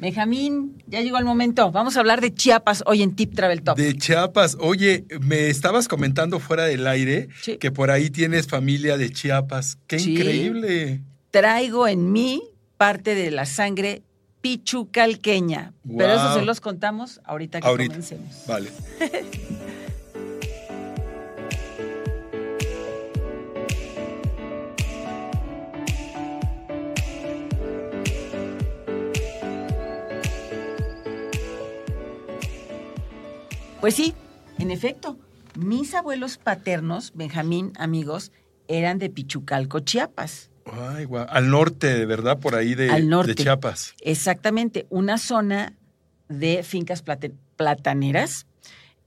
Benjamín, ya llegó el momento. Vamos a hablar de Chiapas hoy en Tip Travel Top. De Chiapas. Oye, me estabas comentando fuera del aire Sí. que por ahí tienes familia de Chiapas. ¡Qué Sí. increíble! Traigo en mí parte de la sangre pichucalqueña. Pero eso se los contamos ahorita que Ahorita. comencemos. Vale. Pues sí, en efecto, mis abuelos paternos, Benjamín, amigos, eran de Pichucalco, Chiapas. Ay, guau. Al norte, ¿verdad? Por ahí de, Al norte. de Chiapas. Exactamente, una zona de fincas plate- plataneras.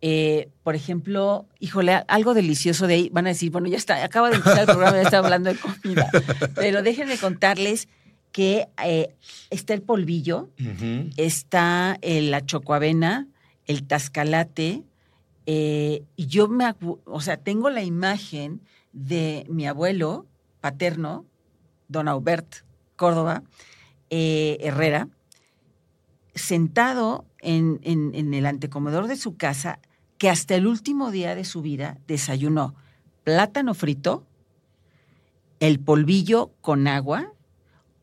Eh, por ejemplo, híjole, algo delicioso de ahí. Van a decir, bueno, ya está, acaba de empezar el programa, ya está hablando de comida. Pero déjenme contarles que eh, está el polvillo, está el- la chocoavena, el tascalate, eh, y yo me, o sea, tengo la imagen de mi abuelo paterno, don Aubert Córdoba eh, Herrera, sentado en, en- en el antecomedor de su casa, que hasta el último día de su vida desayunó plátano frito, el polvillo con agua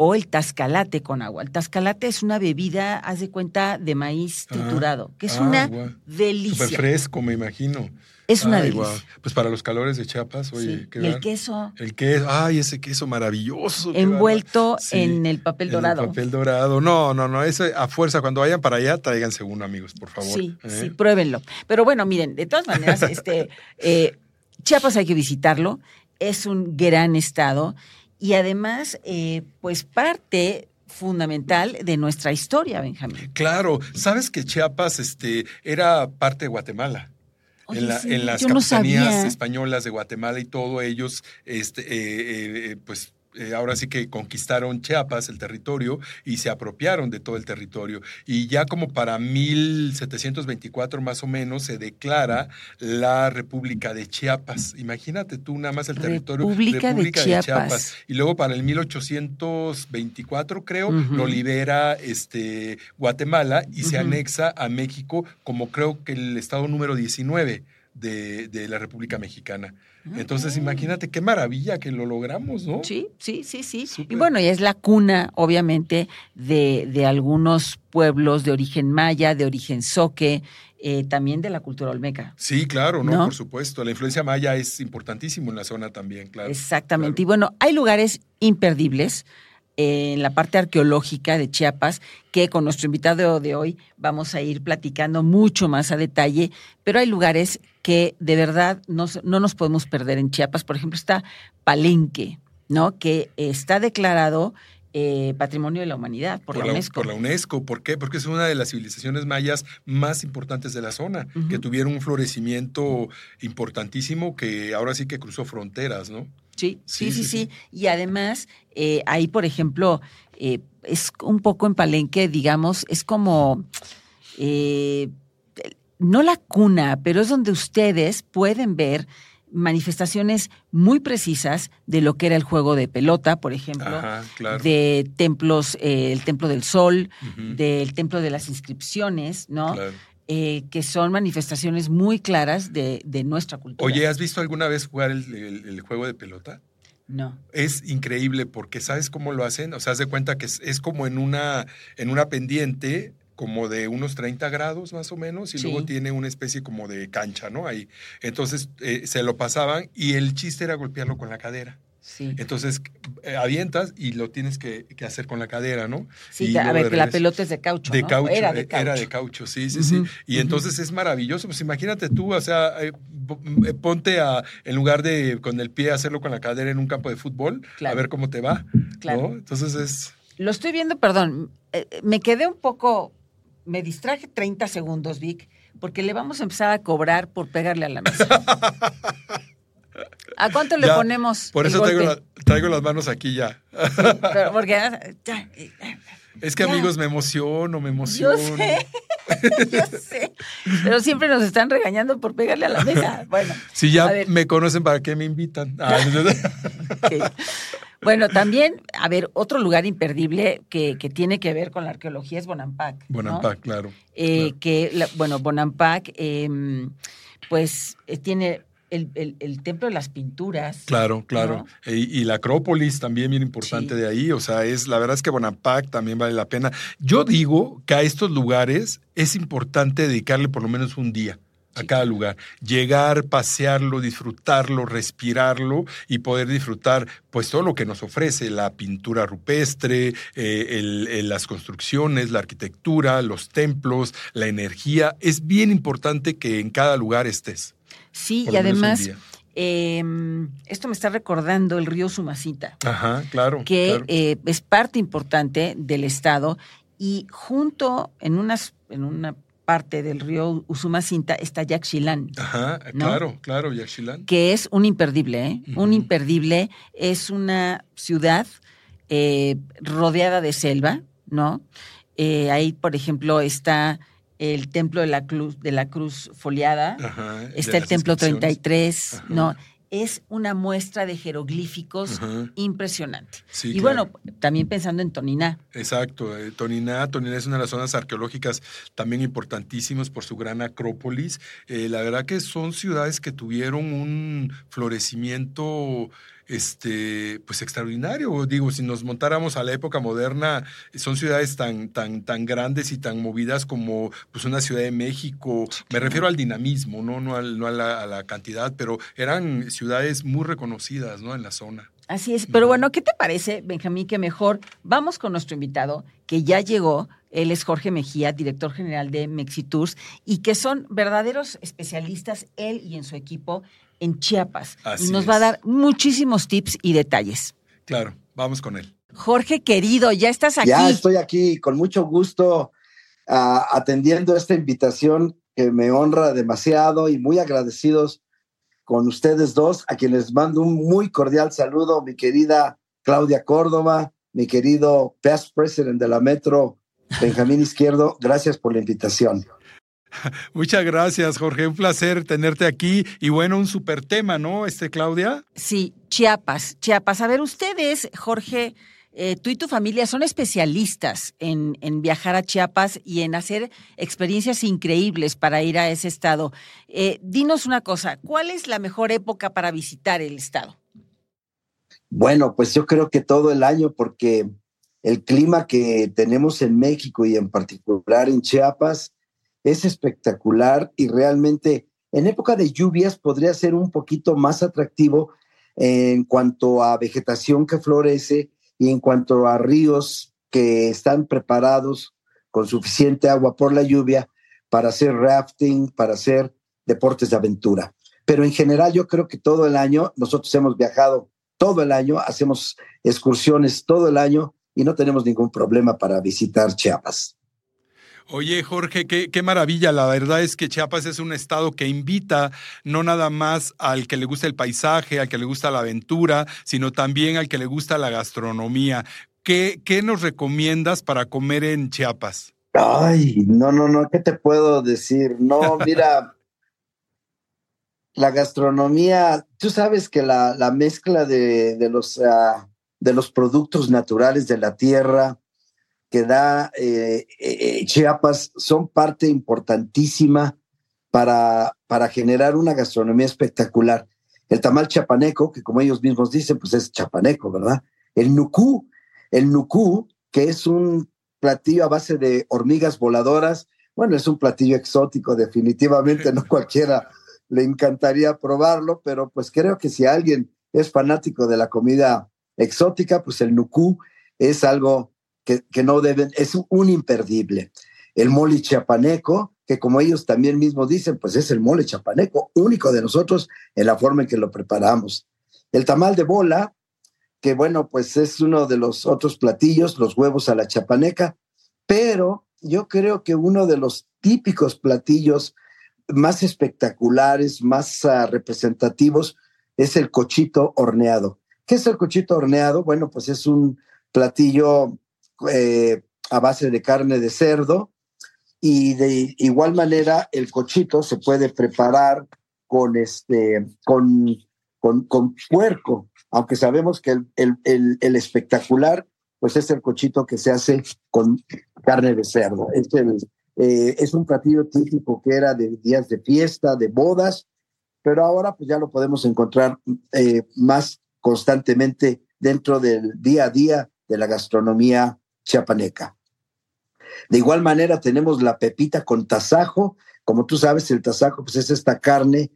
o el tascalate con agua. El tascalate es una bebida, haz de cuenta, de maíz Ah, triturado, que es ah, una delicia. Súper fresco, me imagino. Es una Ay, delicia. Pues para los calores de Chiapas, oye, Sí. qué Y el queso El queso, ay, ese queso maravilloso. envuelto. Sí, en el papel en dorado. El papel dorado. No, no, no, ese a fuerza, cuando vayan para allá, tráiganse uno, amigos, por favor. Sí, ¿eh? sí, pruébenlo. Pero bueno, miren, de todas maneras, este, eh, Chiapas hay que visitarlo. Es un gran estado y además, eh, pues parte fundamental de nuestra historia, Benjamín. Claro, sabes que Chiapas este, era parte de Guatemala. Oye, en, la- sí, en las no capitanías españolas de Guatemala y todo ellos, este, eh, eh, pues eh, ahora sí que conquistaron Chiapas, el territorio, y se apropiaron de todo el territorio. Y ya como para 1724 más o menos se declara la República de Chiapas. Imagínate tú nada más el territorio. República de Chiapas. Y luego para el 1824 creo, lo libera este, Guatemala y se anexa a México como creo que el estado número 19 de, de la República Mexicana. Entonces, imagínate qué maravilla que lo logramos, ¿no? Sí, sí, sí, sí. Y bueno, y es la cuna, obviamente, de, de algunos pueblos de origen maya, de origen zoque, eh, también de la cultura olmeca. Sí, claro, ¿no? ¿No? Por supuesto. La influencia maya es importantísimo en la zona también, claro. Exactamente. Y bueno, hay lugares imperdibles en la parte arqueológica de Chiapas que con nuestro invitado de hoy vamos a ir platicando mucho más a detalle, pero hay lugares que de verdad no, no nos podemos perder en Chiapas. Por ejemplo, está Palenque, ¿no? Que está declarado eh, Patrimonio de la Humanidad por, la, UNESCO. Por la UNESCO. ¿Por qué? Porque es una de las civilizaciones mayas más importantes de la zona, que tuvieron un florecimiento importantísimo que ahora sí que cruzó fronteras, ¿no? Sí, sí, Sí, sí. Y además, eh, ahí, por ejemplo, eh, es un poco en Palenque, digamos, es como, eh, no la cuna, pero es donde ustedes pueden ver manifestaciones muy precisas de lo que era el juego de pelota, por ejemplo, Ajá, claro. de templos, eh, el Templo del Sol, del Templo de las Inscripciones, ¿no? claro. Eh, que son manifestaciones muy claras de, de nuestra cultura. Oye, ¿has visto alguna vez jugar el, el- el juego de pelota? no. Es increíble porque ¿sabes cómo lo hacen? O sea, haz de cuenta que es, es como en una, en una pendiente como de unos 30 grados más o menos y Sí. luego tiene una especie como de cancha, ¿no? Ahí. Entonces eh, se lo pasaban y el chiste era golpearlo con la cadera. Sí. Entonces eh, avientas y lo tienes que, que hacer con la cadera, ¿no? Sí, Y a ver, que la pelota es de caucho. De ¿no? caucho, Era de eh, caucho. era de caucho, sí, sí, sí. Y entonces es maravilloso. Pues imagínate tú, o sea, eh, eh, ponte a, en lugar de con el pie hacerlo con la cadera en un campo de fútbol, Claro. a ver cómo te va. Claro. ¿no? Entonces es. Lo estoy viendo, perdón, eh, me quedé un poco, me distraje 30 segundos, Vic, porque le vamos a empezar a cobrar por pegarle a la mesa. ¿A cuánto le Ya, ponemos? Por eso traigo, la- traigo las manos aquí ya. Sí, pero porque, ah, ya, Es que Ya. amigos, me emociono, me yo emociono. sé, yo sé, pero siempre nos están regañando por pegarle a la mesa. Bueno, Si ya me conocen, ¿para qué me invitan? Ah. Bueno, también, a ver, otro lugar imperdible que, que tiene que ver con la arqueología es Bonampak. ¿no? Bonampak, claro. Eh, claro. Que, bueno, Bonampak, eh, pues eh, tiene el, el- el templo de las pinturas. Claro, claro. ¿no? E- Y, la Acrópolis también bien importante Sí. de ahí. O sea, es la verdad es que Bonampak también vale la pena. Yo digo que a estos lugares es importante dedicarle por lo menos un día a Sí. cada lugar. Llegar, pasearlo, disfrutarlo, respirarlo y poder disfrutar pues todo lo que nos ofrece, la pintura rupestre, eh, el- el- las construcciones, la arquitectura, los templos, la energía. Es bien importante que en cada lugar estés. Sí, por y además, eh, esto me está recordando el río Sumacita. Ajá, claro. que claro. eh, es parte importante del estado y junto en unas en una parte del río Usumacinta está Yaxchilán, Ajá, ¿no? claro, claro, Yaxchilán. que es un imperdible, ¿eh? Un imperdible es una ciudad eh, rodeada de selva, ¿no? Eh, ahí, por ejemplo, está el templo de la cruz de la cruz foliada, Ajá, está el templo inscripciones. 33, Ajá. ¿no? Es una muestra de jeroglíficos Ajá, impresionante. sí, y claro. bueno, también pensando en Toniná. Exacto, eh, Toniná, Toniná es una de las zonas arqueológicas también importantísimas por su gran acrópolis. Eh, la verdad que son ciudades que tuvieron un florecimiento este, pues extraordinario. Digo, si nos montáramos a la época moderna, son ciudades tan, tan, tan grandes y tan movidas como pues, una Ciudad de México. Me refiero al dinamismo, no, no, al- no a, la, a la cantidad, pero eran ciudades muy reconocidas ¿no? en la zona. Así es. Pero bueno, ¿qué te parece, Benjamín, que mejor vamos con nuestro invitado, que ya llegó? Él es Jorge Mejía, director general de Mexitours, y que son verdaderos especialistas, él y en su equipo, en Chiapas. Así y nos va a dar muchísimos tips y detalles. Claro, vamos con él. Jorge, querido, ya estás aquí. Ya estoy aquí con mucho gusto ah, atendiendo esta invitación que me honra demasiado y muy agradecidos con ustedes dos, a quienes mando un muy cordial saludo, mi querida Claudia Córdoba, mi querido past president de la Metro, Benjamín Izquierdo, gracias por la invitación. Muchas gracias, Jorge. Un placer tenerte aquí. Y bueno, un super tema, ¿no, este, Claudia? Sí, Chiapas, Chiapas. A ver, ustedes, Jorge, eh, tú y tu familia son especialistas en, en viajar a Chiapas y en hacer experiencias increíbles para ir a ese estado. Eh, dinos una cosa, ¿cuál es la mejor época para visitar el estado? Bueno, pues yo creo que todo el año, porque el clima que tenemos en México y en particular en Chiapas es espectacular y realmente en época de lluvias podría ser un poquito más atractivo en cuanto a vegetación que florece y en cuanto a ríos que están preparados con suficiente agua por la lluvia para hacer rafting, para hacer deportes de aventura. Pero en general yo creo que todo el año nosotros hemos viajado todo el año, hacemos excursiones todo el año y no tenemos ningún problema para visitar Chiapas. Oye, Jorge, qué, qué, maravilla. La verdad es que Chiapas es un estado que invita no nada más al que le gusta el paisaje, al que le gusta la aventura, sino también al que le gusta la gastronomía. ¿Qué, qué nos recomiendas para comer en Chiapas? Ay, no, no, no, ¿qué te puedo decir? No, mira, la gastronomía, tú sabes que la, la mezcla de, de los, uh, de los productos naturales de la tierra, que da eh, eh, Chiapas son parte importantísima para, para generar una gastronomía espectacular. El tamal chapaneco, que como ellos mismos dicen, pues es chapaneco, ¿verdad? El nucú, el nucú, que es un platillo a base de hormigas voladoras, bueno, es un platillo exótico, definitivamente, no cualquiera le encantaría probarlo, pero pues creo que si alguien es fanático de la comida exótica, pues el nucú es algo que, no deben, es un imperdible. El mole chapaneco, que como ellos también mismos dicen, pues es el mole chapaneco, único de nosotros en la forma en que lo preparamos. El tamal de bola, que bueno, pues es uno de los otros platillos, los huevos a la chapaneca, pero yo creo que uno de los típicos platillos más espectaculares, más uh, representativos, es el cochito horneado. ¿Qué es el cochito horneado? Bueno, pues es un platillo eh, a base de carne de cerdo y de igual manera el cochito se puede preparar con este con, con, con puerco aunque sabemos que el, el, el, espectacular, pues es el cochito que se hace con carne de cerdo. Es, eh, es un platillo típico que era de días de fiesta, de bodas, pero ahora pues ya lo podemos encontrar eh, más constantemente dentro del día a día de la gastronomía chiapaneca. De igual manera tenemos la pepita con tasajo. Como tú sabes, el tasajo pues es esta carne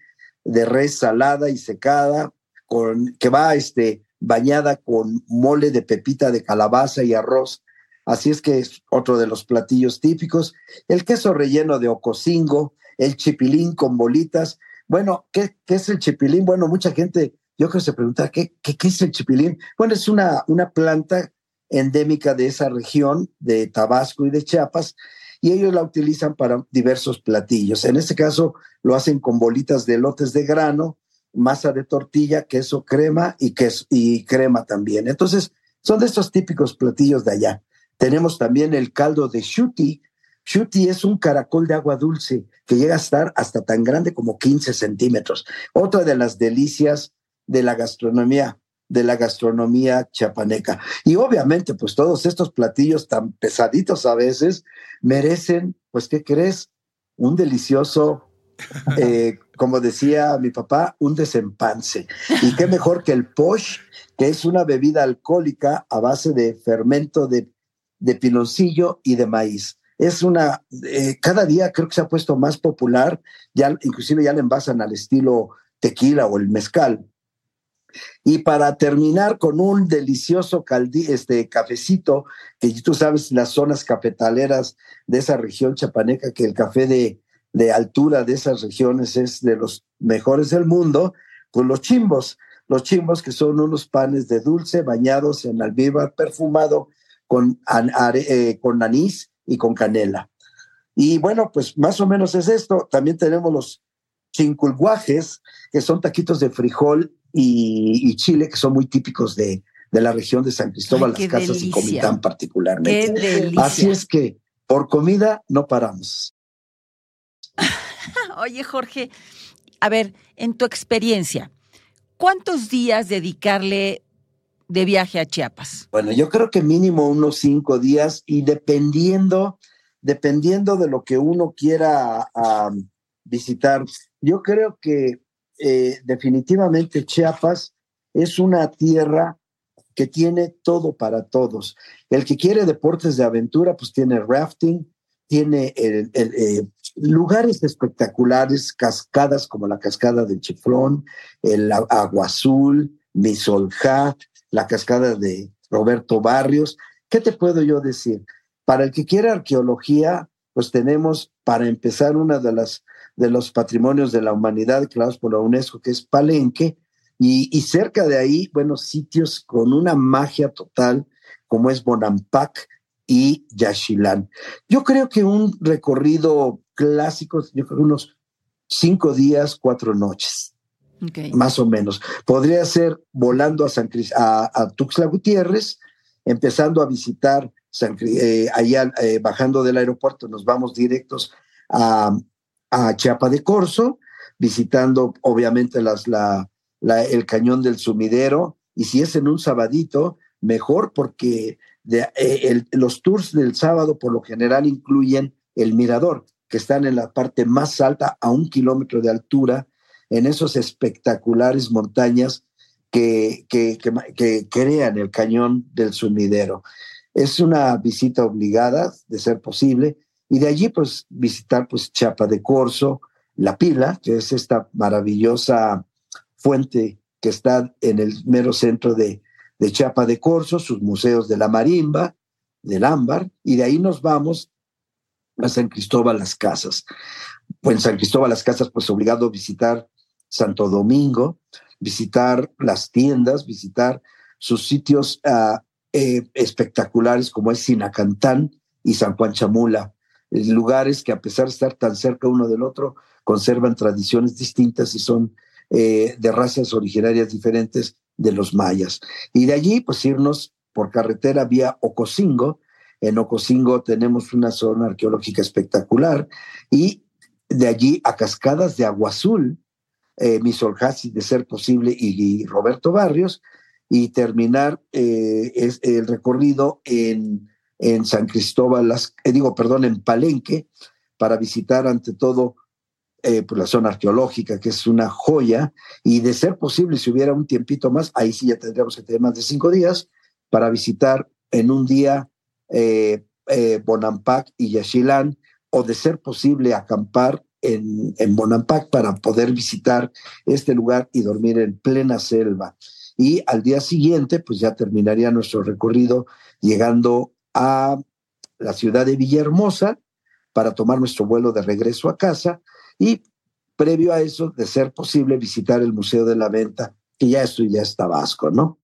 de res salada y secada con, que va este, bañada con mole de pepita de calabaza y arroz. Así es que es otro de los platillos típicos. El queso relleno de ocosingo, el chipilín con bolitas. Bueno, ¿qué, qué es el chipilín? Bueno, mucha gente, yo creo que se pregunta, ¿qué, qué, qué es el chipilín? Bueno, es una, una planta endémica de esa región, de Tabasco y de Chiapas, y ellos la utilizan para diversos platillos. En este caso lo hacen con bolitas de lotes de grano, masa de tortilla, queso, crema y, queso, y crema también. Entonces, son de estos típicos platillos de allá. Tenemos también el caldo de shuti. Shuti es un caracol de agua dulce que llega a estar hasta tan grande como 15 centímetros. Otra de las delicias de la gastronomía de la gastronomía chapaneca. Y obviamente, pues todos estos platillos tan pesaditos a veces merecen, pues, ¿qué crees? Un delicioso, eh, como decía mi papá, un desempance. Y qué mejor que el posh, que es una bebida alcohólica a base de fermento de, de piloncillo y de maíz. Es una, eh, cada día creo que se ha puesto más popular, ya inclusive ya le envasan al estilo tequila o el mezcal y para terminar con un delicioso caldi, este cafecito, que tú sabes las zonas cafetaleras de esa región chapaneca, que el café de, de altura de esas regiones es de los mejores del mundo, pues los chimbos, los chimbos que son unos panes de dulce bañados en almíbar perfumado con, eh, con anís y con canela. Y bueno, pues más o menos es esto. También tenemos los chinculguajes, que son taquitos de frijol y, Chile, que son muy típicos de, de la región de San Cristóbal, Las Casas y Comitán particularmente. Así es que por comida no paramos. Oye, Jorge, a ver, en tu experiencia, ¿cuántos días dedicarle de viaje a Chiapas? Bueno, yo creo que mínimo unos cinco días y dependiendo, dependiendo de lo que uno quiera visitar, yo creo que eh, definitivamente Chiapas es una tierra que tiene todo para todos. El que quiere deportes de aventura, pues tiene rafting, tiene eh, lugares espectaculares, cascadas como la cascada del Chiflón, el Agua Azul, Misolja, la cascada de Roberto Barrios. ¿Qué te puedo yo decir? Para el que quiera arqueología, pues tenemos para empezar una de las de los patrimonios de la humanidad declarados por la UNESCO, que es Palenque, y, cerca de ahí, bueno, sitios con una magia total, como es Bonampak y Yaxchilán. Yo creo que un recorrido clásico, yo creo unos cinco días, cuatro noches. Más o menos. Podría ser volando a, San a, Tuxtla Gutiérrez, empezando a visitar San, eh, allá, eh, bajando del aeropuerto, nos vamos directos a, a Chiapa de Corzo, visitando obviamente el cañón del sumidero, y si es en un sabadito, mejor porque eh, los tours del sábado por lo general incluyen el mirador, que están en la parte más alta, a un kilómetro de altura, en esos espectaculares montañas que, que, que, crean el cañón del sumidero. Es una visita obligada, de ser posible, y de allí pues visitar pues Chapa de Corzo, La Pila, que es esta maravillosa fuente que está en el mero centro de, de Chapa de Corzo, sus museos de la marimba, del ámbar, y de ahí nos vamos a San Cristóbal Las Casas. Pues en San Cristóbal Las Casas, pues obligado a visitar Santo Domingo, visitar las tiendas, visitar sus sitios ah, eh, espectaculares como es Sinacantán y San Juan Chamula lugares que a pesar de estar tan cerca uno del otro, conservan tradiciones distintas y son eh, de razas originarias diferentes de los mayas. Y de allí, pues irnos por carretera vía Ocosingo. En Ocosingo tenemos una zona arqueológica espectacular y de allí a Cascadas de Agua Azul, eh, de ser posible, y, Roberto Barrios, y terminar eh, el recorrido en, en San Cristóbal, las, eh, digo, perdón, en Palenque, para visitar ante todo eh, pues la zona arqueológica, que es una joya, y de ser posible, si hubiera un tiempito más, ahí sí ya tendríamos que tener más de cinco días para visitar en un día eh, eh, Bonampak y Yaxchilán, o de ser posible acampar en, en Bonampak para poder visitar este lugar y dormir en plena selva. Y al día siguiente, pues ya terminaría nuestro recorrido llegando a la ciudad de Villahermosa para tomar nuestro vuelo de regreso a casa y previo a eso, de ser posible, visitar el Museo de la Venta, que ya esto ya es Tabasco, ¿no?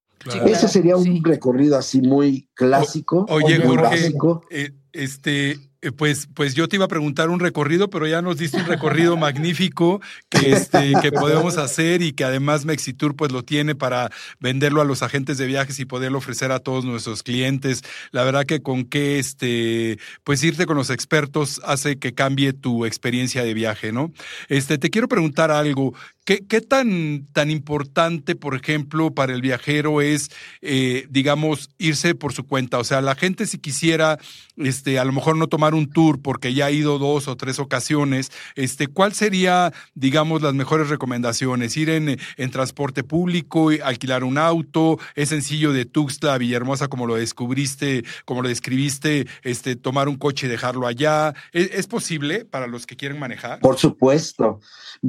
Ese sería un recorrido así muy clásico, oye, muy básico. Eh, este, pues, pues yo te iba a preguntar un recorrido, pero ya nos diste un recorrido magnífico que, este, que podemos hacer y que además Mexitur pues lo tiene para venderlo a los agentes de viajes y poderlo ofrecer a todos nuestros clientes. La verdad que con qué este, pues irte con los expertos hace que cambie tu experiencia de viaje, ¿no? Este, te quiero preguntar algo. ¿Qué, tan, tan importante, por ejemplo, para el viajero es, eh, digamos, irse por su cuenta? O sea, la gente si quisiera, este, a lo mejor no tomar un tour porque ya ha ido dos o tres ocasiones, este, ¿cuál sería, digamos, las mejores recomendaciones? ¿Ir en, en transporte público, alquilar un auto? ¿Es sencillo de Tuxtla a Villahermosa como lo descubriste, como lo describiste, este, tomar un coche y dejarlo allá? ¿Es posible para los que quieren manejar? Por supuesto.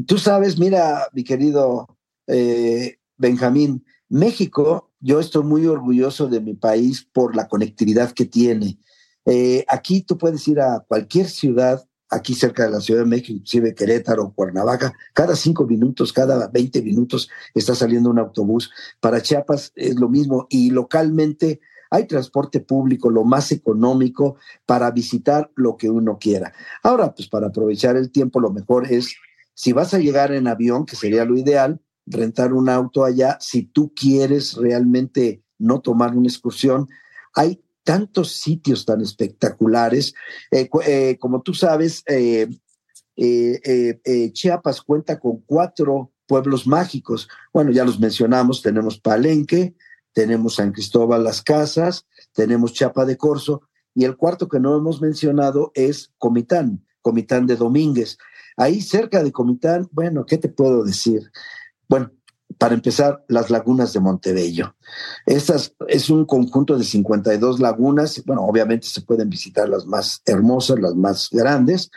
Tú sabes, mira, mi querido eh, Benjamín, México, yo estoy muy orgulloso de mi país por la conectividad que tiene. Eh, aquí tú puedes ir a cualquier ciudad, aquí cerca de la Ciudad de México, inclusive Querétaro, Cuernavaca, cada cinco minutos, cada 20 minutos está saliendo un autobús. Para Chiapas es lo mismo y localmente hay transporte público, lo más económico para visitar lo que uno quiera. Ahora, pues para aprovechar el tiempo, lo mejor es si vas a llegar en avión, que sería lo ideal, rentar un auto allá, si tú quieres realmente no tomar una excursión, hay tantos sitios tan espectaculares. Eh, eh, como tú sabes, eh, Chiapas cuenta con cuatro pueblos mágicos. Bueno, ya los mencionamos, tenemos Palenque, tenemos San Cristóbal Las Casas, tenemos Chiapa de Corzo, y el cuarto que no hemos mencionado es Comitán, Comitán de Domínguez. Ahí cerca de Comitán, bueno, ¿qué te puedo decir? Bueno, para empezar, las lagunas de Montebello. Estas es un conjunto de 52 lagunas. Bueno, obviamente se pueden visitar las más hermosas, las más grandes,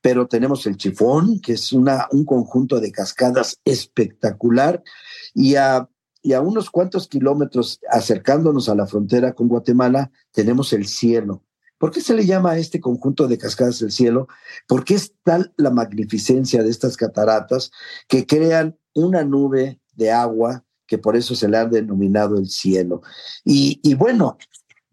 pero tenemos el Chifón, que es una, un conjunto de cascadas espectacular, y a, y a unos cuantos kilómetros acercándonos a la frontera con Guatemala, tenemos el cielo. ¿Por qué se le llama a este conjunto de cascadas del cielo? Porque es tal la magnificencia de estas cataratas que crean una nube de agua que por eso se le ha denominado el cielo. Y, bueno,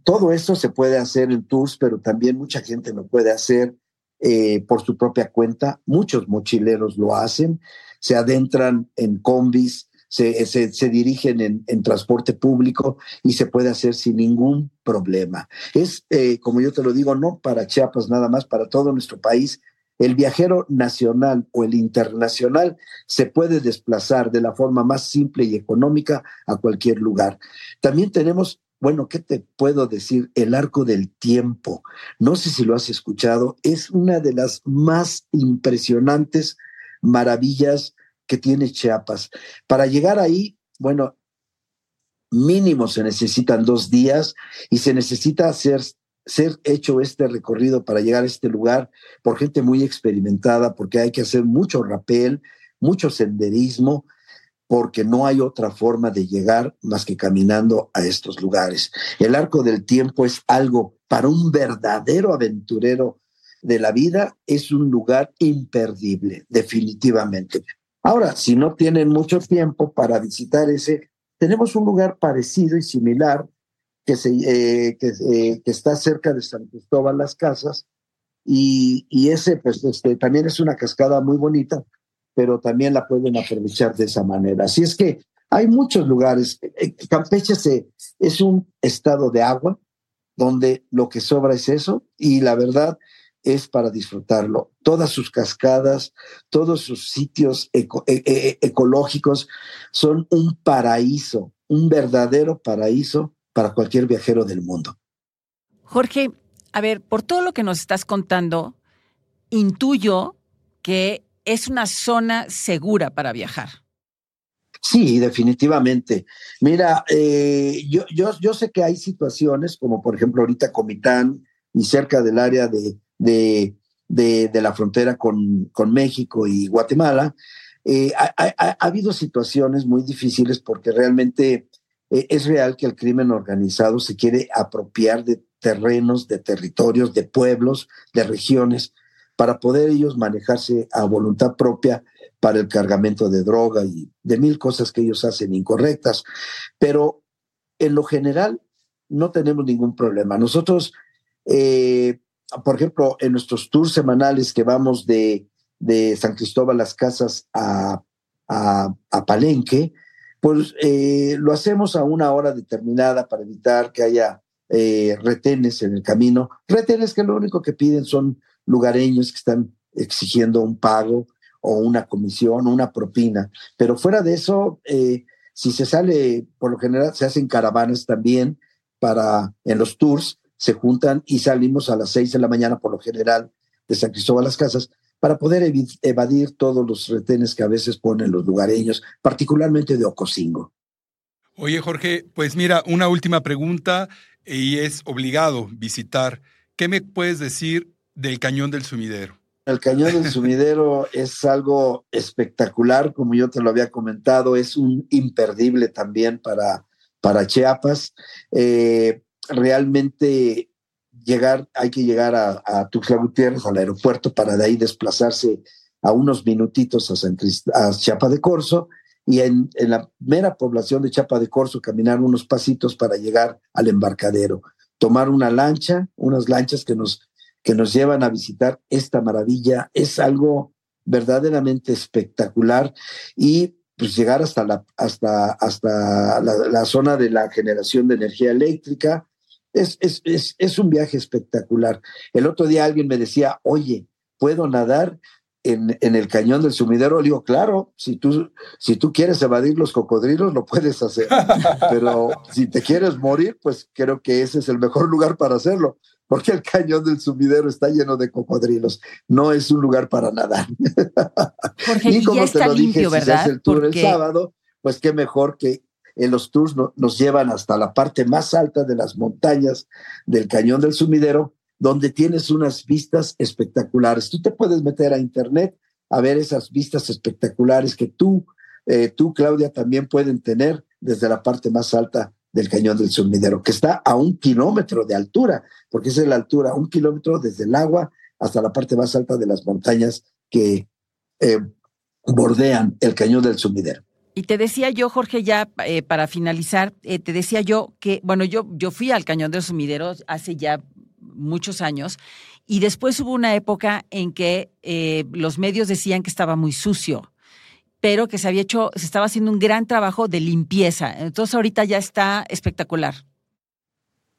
todo esto se puede hacer en tours, pero también mucha gente lo puede hacer eh, por su propia cuenta. Muchos mochileros lo hacen, se adentran en combis, se, dirigen en, transporte público y se puede hacer sin ningún problema. Es, eh, como yo te lo digo, no para Chiapas nada más, para todo nuestro país. El viajero nacional o el internacional se puede desplazar de la forma más simple y económica a cualquier lugar. También tenemos bueno, ¿qué te puedo decir? El arco del tiempo. No sé si lo has escuchado. Es una de las más impresionantes maravillas que tiene Chiapas. Para llegar ahí, bueno, mínimo se necesitan dos días y se necesita hacer ser hecho este recorrido para llegar a este lugar por gente muy experimentada, porque hay que hacer mucho rapel, mucho senderismo, porque no hay otra forma de llegar más que caminando a estos lugares. El arco del tiempo es algo para un verdadero aventurero de la vida, es un lugar imperdible, definitivamente. Ahora, si no tienen mucho tiempo para visitar ese, tenemos un lugar parecido y similar que, se, eh, eh, que, está cerca de San Cristóbal Las Casas y, ese pues este, también es una cascada muy bonita, pero también la pueden aprovechar de esa manera. Así es que hay muchos lugares. Eh, Campeche se, es un estado de agua donde lo que sobra es eso y la verdad es para disfrutarlo. Todas sus cascadas, todos sus sitios e, e, e, ecológicos son un paraíso, un verdadero paraíso para cualquier viajero del mundo. Jorge, a ver, por todo lo que nos estás contando, intuyo que es una zona segura para viajar. Sí, definitivamente. Mira, eh, yo, yo, yo, sé que hay situaciones, como por ejemplo ahorita Comitán y cerca del área de, de, de, la frontera con, con, México y Guatemala, eh, ha, ha, habido situaciones muy difíciles porque realmente eh, es real que el crimen organizado se quiere apropiar de terrenos, de territorios, de pueblos, de regiones, para poder ellos manejarse a voluntad propia para el cargamento de droga y de mil cosas que ellos hacen incorrectas. Pero en lo general no tenemos ningún problema. Nosotros, eh, por ejemplo, en nuestros tours semanales que vamos de, de San Cristóbal Las Casas a, a, Palenque, pues eh, lo hacemos a una hora determinada para evitar que haya eh, retenes en el camino. Retenes que lo único que piden son lugareños que están exigiendo un pago o una comisión o una propina. Pero fuera de eso, eh, si se sale, por lo general se hacen caravanas también para en los tours, se juntan y salimos a las seis de la mañana por lo general de San Cristóbal las Casas para poder evadir todos los retenes que a veces ponen los lugareños, particularmente de Ocosingo. Oye, Jorge, pues mira, una última pregunta y es obligado visitar. ¿Qué me puedes decir del Cañón del Sumidero? El Cañón del Sumidero es algo espectacular, como yo te lo había comentado, es un imperdible también para, para Chiapas. Eh, realmente llegar, hay que llegar a, a, Tuxtla Gutiérrez, al aeropuerto, para de ahí desplazarse a unos minutitos a, San a Chiapa de Corzo y en, en, la mera población de Chiapa de Corzo caminar unos pasitos para llegar al embarcadero, tomar una lancha, unas lanchas que nos que nos llevan a visitar esta maravilla. Es algo verdaderamente espectacular y pues llegar hasta la, hasta, hasta la, zona de la generación de energía eléctrica. Es, es, es, es, un viaje espectacular. El otro día alguien me decía, oye, ¿puedo nadar en, en, el cañón del sumidero? Le digo, claro, si tú, si tú quieres evadir los cocodrilos, lo puedes hacer. Pero si te quieres morir, pues creo que ese es el mejor lugar para hacerlo porque el cañón del sumidero está lleno de cocodrilos. No es un lugar para nadar. Jorge, y como ya está te lo limpio, dije, ¿verdad? Si el tour el sábado, pues qué mejor que en los tours nos llevan hasta la parte más alta de las montañas del cañón del sumidero, donde tienes unas vistas espectaculares. Tú te puedes meter a internet a ver esas vistas espectaculares que tú, eh, tú Claudia, también pueden tener desde la parte más alta del cañón del sumidero, que está a un kilómetro de altura, porque es la altura, un kilómetro desde el agua hasta la parte más alta de las montañas que eh, bordean el cañón del sumidero. Y te decía yo, Jorge, ya eh, para finalizar, eh, te decía yo que, bueno, yo, yo fui al cañón del sumidero hace ya muchos años y después hubo una época en que los medios decían que estaba muy sucio pero que se había hecho, se estaba haciendo un gran trabajo de limpieza. Entonces ahorita ya está espectacular.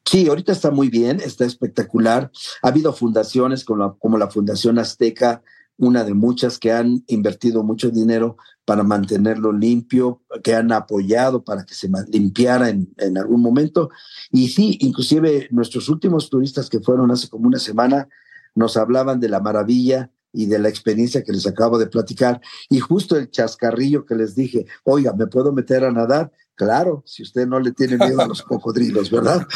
Sí, ahorita está muy bien, está espectacular. Ha habido fundaciones como la Fundación Azteca, una de muchas que han invertido mucho dinero para mantenerlo limpio, que han apoyado para que se limpiara en, en, algún momento. Y sí, inclusive nuestros últimos turistas que fueron hace como una semana nos hablaban de la maravilla y de la experiencia que les acabo de platicar. Y justo el chascarrillo que les dije, oiga, ¿me puedo meter a nadar? Claro, si usted no le tiene miedo a los cocodrilos, ¿verdad?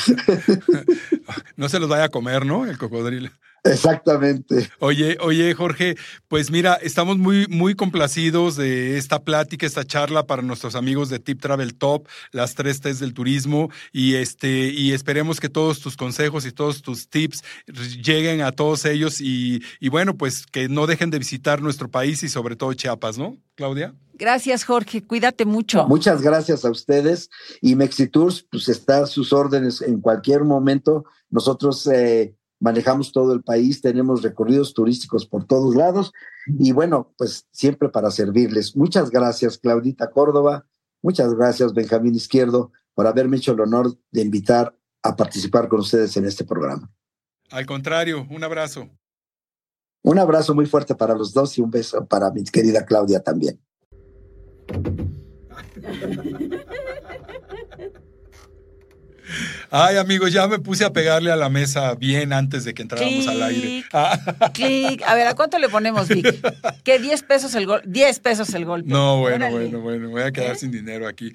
no se los vaya a comer, ¿no? El cocodrilo. Exactamente. Oye, oye, Jorge, pues mira, estamos muy, muy complacidos de esta plática, esta charla para nuestros amigos de Tip Travel Top, las tres T's del turismo, y este, y esperemos que todos tus consejos y todos tus tips lleguen a todos ellos y, y bueno, pues que no dejen de visitar nuestro país y sobre todo Chiapas, ¿no, Claudia? Gracias, Jorge. Cuídate mucho. Muchas gracias a ustedes. Y Mexitours, pues está a sus órdenes en cualquier momento. Nosotros eh, manejamos todo el país, tenemos recorridos turísticos por todos lados y bueno, pues siempre para servirles. Muchas gracias, Claudita Córdoba, muchas gracias, Benjamín Izquierdo, por haberme hecho el honor de invitar a participar con ustedes en este programa. Al contrario, un abrazo. Un abrazo muy fuerte para los dos y un beso para mi querida Claudia también. Ay, amigos, ya me puse a pegarle a la mesa bien antes de que entráramos al aire. Ah. Clic. A ver, ¿a cuánto le ponemos, Vic? ¿Qué 10 pesos el golpe? 10 pesos el golpe. No, bueno, bueno, bueno. Voy a quedar ¿Eh? sin dinero aquí.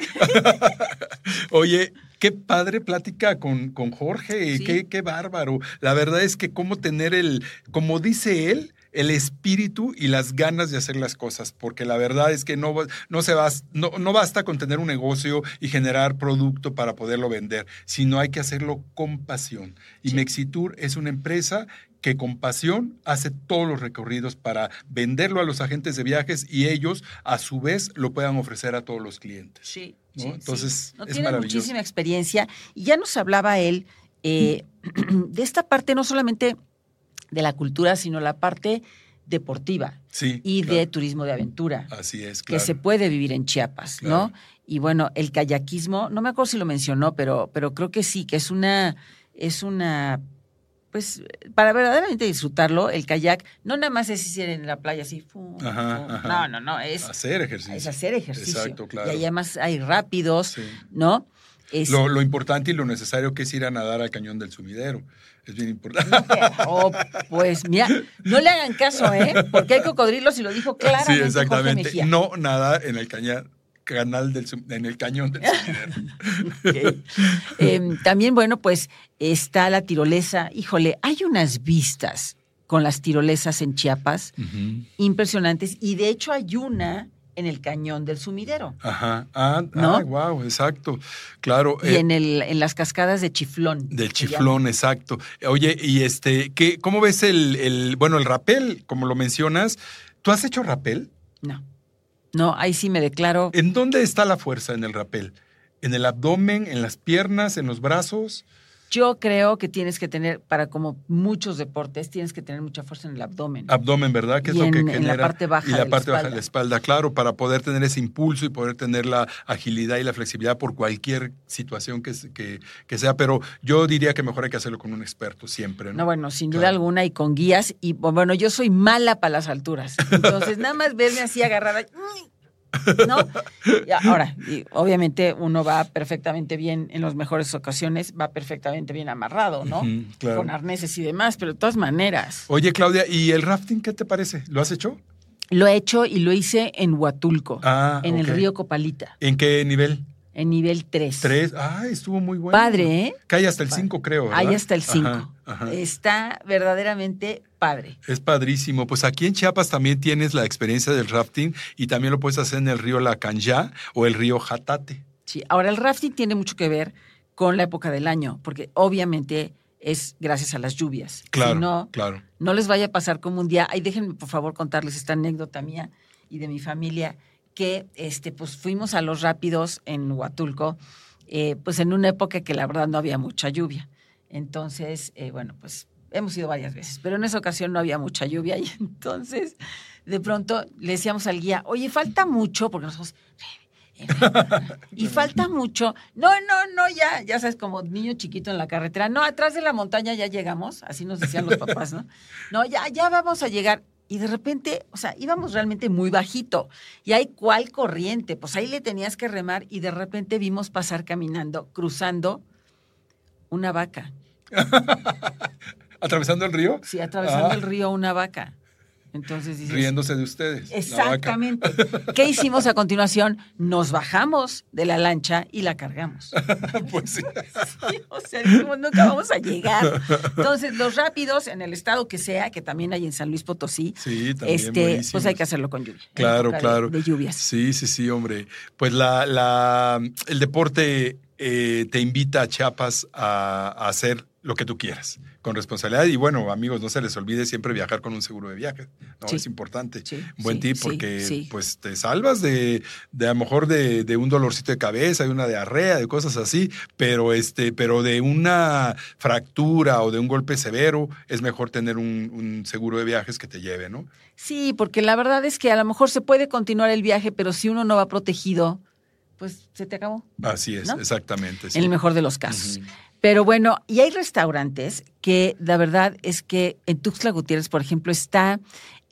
Oye, qué padre plática con, con Jorge. Qué, qué bárbaro. La verdad es que cómo tener el, como dice él, el espíritu y las ganas de hacer las cosas, porque la verdad es que no, no, se no, no basta con tener un negocio y generar producto para poderlo vender, sino hay que hacerlo con pasión. Y Mexitur es una empresa que con pasión hace todos los recorridos para venderlo a los agentes de viajes y ellos a su vez lo puedan ofrecer a todos los clientes. Sí. Entonces, No, tiene muchísima experiencia y ya nos hablaba él eh, de esta parte no solamente de la cultura, sino la parte deportiva y de turismo de aventura. Así es, Que se puede vivir en Chiapas, ¿no? Y bueno, el kayakismo, no me acuerdo si lo mencionó, pero, pero creo que sí, que es una, es una, pues, para verdaderamente disfrutarlo, el kayak no nada más es ir en la playa así, no, no, no, es hacer ejercicio. Es hacer ejercicio. Exacto, claro. Y además hay rápidos, ¿no? Lo, lo, importante y lo necesario que es ir a nadar al cañón del sumidero. Es bien importante. Oh, pues mira, no le hagan caso, ¿eh? Porque hay cocodrilos y lo dijo claramente. Sí, exactamente. No nadar en el cañón canal del en el cañón del sumidero. Em, también, bueno, pues está la tirolesa. Híjole, hay unas vistas con las tirolesas en Chiapas impresionantes. Y de hecho hay una en el cañón del sumidero. Ajá. Ah, ¿no? wow, exacto. Claro. Y eh, en, el, en las cascadas de Chiflón. Del Chiflón, exacto. Oye, y este, ¿qué, ¿cómo ves el, el, bueno, el rapel, como lo mencionas? ¿Tú has hecho rapel? No. No, ahí sí me declaro. ¿En dónde está la fuerza en el rapel? ¿En el abdomen, en las piernas, en los brazos? Yo creo que tienes que tener, para como muchos deportes, tienes que tener mucha fuerza en el abdomen. Abdomen, ¿verdad? Que es lo que genera. En la parte baja. Y la parte baja de la espalda, claro, para poder tener ese impulso y poder tener la agilidad y la flexibilidad por cualquier situación que, que, que sea. Pero yo diría que mejor hay que hacerlo con un experto siempre, ¿no? No, bueno, sin duda alguna y con guías. Y bueno, yo soy mala para las alturas. Entonces, nada más verme así agarrada. ¿No? ahora, obviamente uno va perfectamente bien en las mejores ocasiones, va perfectamente bien amarrado, ¿no? Con arneses y demás, pero de todas maneras. Oye, Claudia, ¿y el rafting qué te parece? ¿Lo has hecho? Lo he hecho y lo hice en Huatulco, ah, en el río Copalita. ¿En qué nivel? En nivel 3. 3, ah, estuvo muy bueno. Padre, ¿eh? Que hay hasta el 5, creo. ¿verdad? Hay hasta el 5. Está verdaderamente padre. Es padrísimo. Pues aquí en Chiapas también tienes la experiencia del rafting y también lo puedes hacer en el río Lacanyá o el río Jatate. Sí, ahora el rafting tiene mucho que ver con la época del año, porque obviamente es gracias a las lluvias. Claro, si no, claro. No les vaya a pasar como un día. Ay, déjenme por favor contarles esta anécdota mía y de mi familia que este, pues fuimos a los rápidos en Huatulco, eh, pues en una época que la verdad no había mucha lluvia. Entonces, eh, bueno, pues hemos ido varias veces, pero en esa ocasión no había mucha lluvia y entonces de pronto le decíamos al guía, oye, falta mucho, porque nosotros... y falta mucho. No, no, no, ya, ya sabes, como niño chiquito en la carretera. No, atrás de la montaña ya llegamos, así nos decían los papás, ¿no? No, ya, ya vamos a llegar y de repente, o sea, íbamos realmente muy bajito. Y hay cuál corriente, pues ahí le tenías que remar y de repente vimos pasar caminando, cruzando una vaca. ¿Atravesando el río? Sí, atravesando ah. el río una vaca. Entonces Riéndose de ustedes. Exactamente. ¿Qué hicimos a continuación? Nos bajamos de la lancha y la cargamos. pues sí. O sea, dijimos, nunca vamos a llegar. Entonces, los rápidos, en el estado que sea, que también hay en San Luis Potosí, sí, también este, pues hay que hacerlo con lluvia. Claro, claro. De, lluvias. Sí, sí, sí, hombre. Pues la, la, el deporte eh, te invita a Chiapas a, a hacer lo que tú quieras, con responsabilidad. Y bueno, amigos, no se les olvide siempre viajar con un seguro de viaje. ¿no? es importante. Buen tip porque pues te salvas de, de a lo mejor de, de, un dolorcito de cabeza, de una diarrea, de cosas así, pero este, pero de una fractura o de un golpe severo, es mejor tener un, un seguro de viajes que te lleve, ¿no? Sí, porque la verdad es que a lo mejor se puede continuar el viaje, pero si uno no va protegido, pues se te acabó. Así es, exactamente. En el mejor de los casos. Pero bueno, y hay restaurantes que la verdad es que en Tuxtla Gutiérrez, por ejemplo, está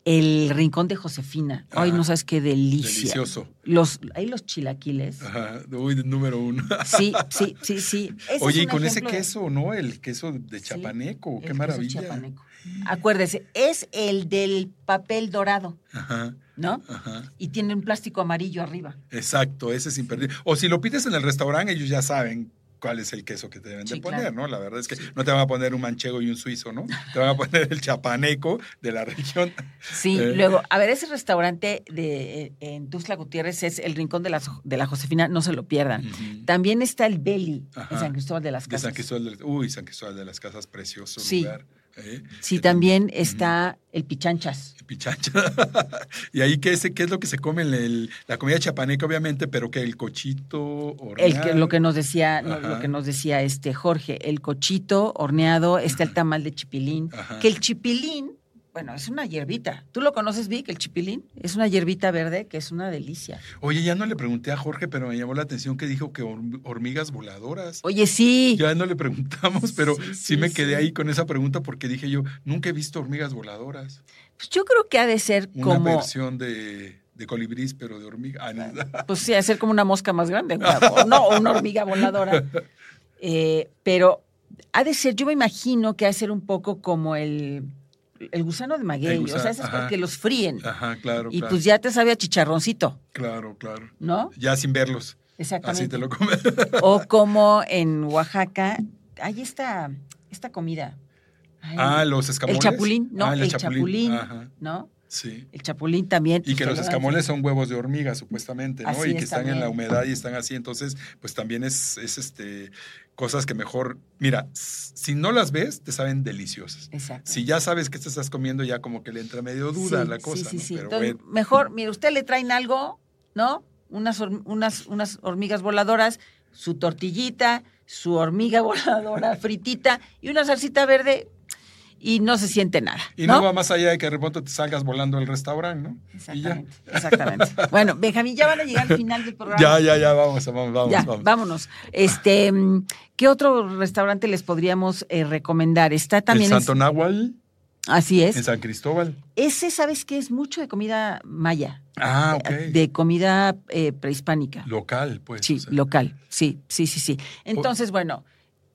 el rincón de Josefina. Ay, no sabes qué delicia. Delicioso. Los, hay los chilaquiles. Ajá. Uy, número uno. Sí, sí, sí, sí. Ese Oye, y con ese queso, ¿no? El queso de Sí, chapaneco. el Qué queso maravilla. chiapaneco. Acuérdese, es el del papel dorado, Ajá, ¿no? ajá. Y tiene un plástico amarillo arriba. Exacto, ese es imperdible. O si lo pides en el restaurante, ellos ya saben cuál es el queso que te deben de poner, claro. ¿no? La verdad es que no te van a poner un manchego y un suizo, ¿no? Te van a poner el chapaneco de la región. Sí, Eh. luego, a ver, ese restaurante de, eh, en Tuxtla Gutiérrez es el Rincón de la, de la Josefina, no se lo pierdan. También está el Belly Ajá. en San Cristóbal de las De Casas. San Cristóbal de, uy, San Cristóbal de las Casas, precioso Sí. lugar. ¿Eh? Sí, también está el Pichanchas. Pichacha. y ahí, ¿qué es, ¿qué es lo que se come? El- el- la comida chapaneca, obviamente, pero que el cochito El que, horneado. lo que nos decía, lo que nos decía este Jorge, el cochito horneado, está el tamal de chipilín, Ajá. que el chipilín, bueno, es una hierbita. ¿Tú lo conoces, Vic, el chipilín? Es una hierbita verde que es una delicia. Oye, ya no le pregunté a Jorge, pero me llamó la atención que dijo que horm- hormigas voladoras. Oye, sí. Ya no le preguntamos, pero sí, Sí, sí, me quedé sí. ahí con esa pregunta porque dije yo, nunca he visto hormigas voladoras. Pues yo creo que ha de ser Una como, versión de, de colibrís, pero de hormiga. Ah, pues sí, ha de ser como una mosca más grande, una- o no, o una hormiga voladora. Eh, pero ha de ser, yo me imagino que ha de ser un poco como el, el gusano de maguey, El o sea, esas ajá. que los fríen. Ajá, claro, y claro. pues ya te sabe a chicharroncito, Claro, claro. ¿no? Ya sin verlos. Exactamente. Así te lo comes. O como en Oaxaca, hay esta, esta comida. Ay, Ah, los el escamoles. chapulín, no, Ah, el chapulín, Ajá, ¿no? Sí. El chapulín también. Y que los escamoles son huevos de hormiga, supuestamente, ¿no? Así y que es están en la humedad y están así. Entonces, pues también es, es este cosas que mejor. Mira, si no las ves, te saben deliciosas. Exacto. Si ya sabes que te estás comiendo, ya como que le entra medio duda a la cosa, Sí, sí, ¿no? sí. Pero Entonces, bueno. Mejor, mire, usted le traen algo, ¿no? Unas, unas, unas hormigas voladoras, su tortillita, su hormiga voladora fritita y una salsita verde y no se siente nada. Y ¿no? no va más allá de que de repente te salgas volando al restaurante, ¿no? Exactamente, exactamente. Bueno, Benjamín, ya van a llegar al final del programa. Ya, ya, ya, vamos, vamos, vamos, Ya, vamos. vámonos. Este, ¿qué otro restaurante les podríamos eh, recomendar? Está también el en- Santo Nahual así es. en San Cristóbal. Ese, ¿sabes qué? Es mucho de comida maya, Ah, ok. eh, de comida eh, prehispánica. Local, pues. Sí, o sea. local. Sí, sí, sí, sí. Entonces, bueno,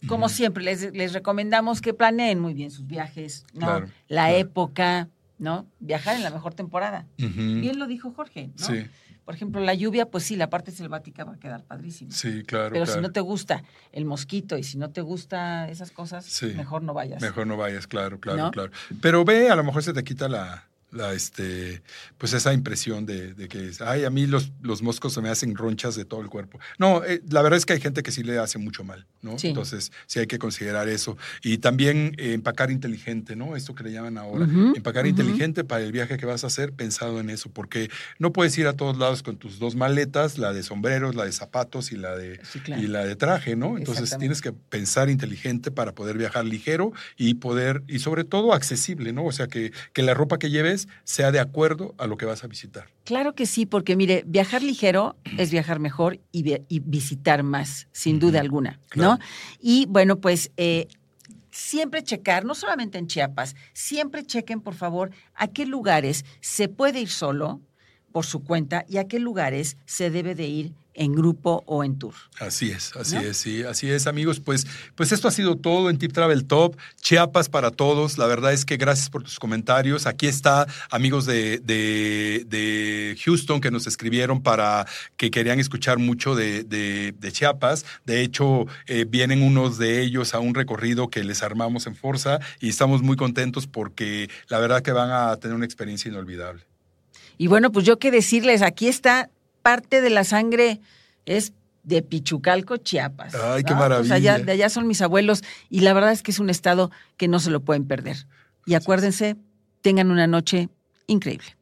como siempre, les, les recomendamos que planeen muy bien sus viajes, ¿no? Claro, la claro. época, ¿no? Viajar en la mejor temporada. Bien lo dijo Jorge, ¿no? Sí, Por ejemplo, la lluvia, pues sí, la parte selvática va a quedar padrísima. sí, claro. Pero claro. si no te gusta el mosquito y si no te gusta esas cosas, Sí. mejor no vayas. Mejor no vayas, claro, claro, ¿No? claro. Pero ve, a lo mejor se te quita la, la este, pues esa impresión de, de que, ay, a mí los, los moscos se me hacen ronchas de todo el cuerpo. No, eh, la verdad es que hay gente que sí le hace mucho mal, ¿no? Sí. Entonces, sí hay que considerar eso. Y también eh, empacar inteligente, ¿no? Esto que le llaman ahora. Empacar inteligente para el viaje que vas a hacer pensado en eso, porque no puedes ir a todos lados con tus dos maletas, la de sombreros, la de zapatos y la de Sí, claro. y la de traje, ¿no? Entonces tienes que pensar inteligente para poder viajar ligero y poder, y sobre todo accesible, ¿no? O sea, que, que la ropa que lleves sea de acuerdo a lo que vas a visitar. Claro que sí, porque mire, viajar ligero es viajar mejor y, vi- y visitar más, sin duda alguna, claro. ¿no? Y bueno, pues eh, siempre checar, no solamente en Chiapas, siempre chequen, por favor, a qué lugares se puede ir solo por su cuenta y a qué lugares se debe de ir en grupo o en tour. Así es, así ¿No? es, sí, así es, amigos. Pues, pues esto ha sido todo en Tip Travel Top. Chiapas para todos. La verdad es que gracias por tus comentarios. Aquí está amigos de, de, de Houston que nos escribieron para que querían escuchar mucho de, de- de Chiapas. De hecho, eh, vienen unos de ellos a un recorrido que les armamos en Forza y estamos muy contentos porque la verdad que van a tener una experiencia inolvidable. Y bueno, pues yo qué decirles, aquí está parte de la sangre, es de Pichucalco, Chiapas. Ay, qué ¿no? Allá- maravilla. de allá son mis abuelos y la verdad es que es un estado que no se lo pueden perder. Y acuérdense, tengan una noche increíble.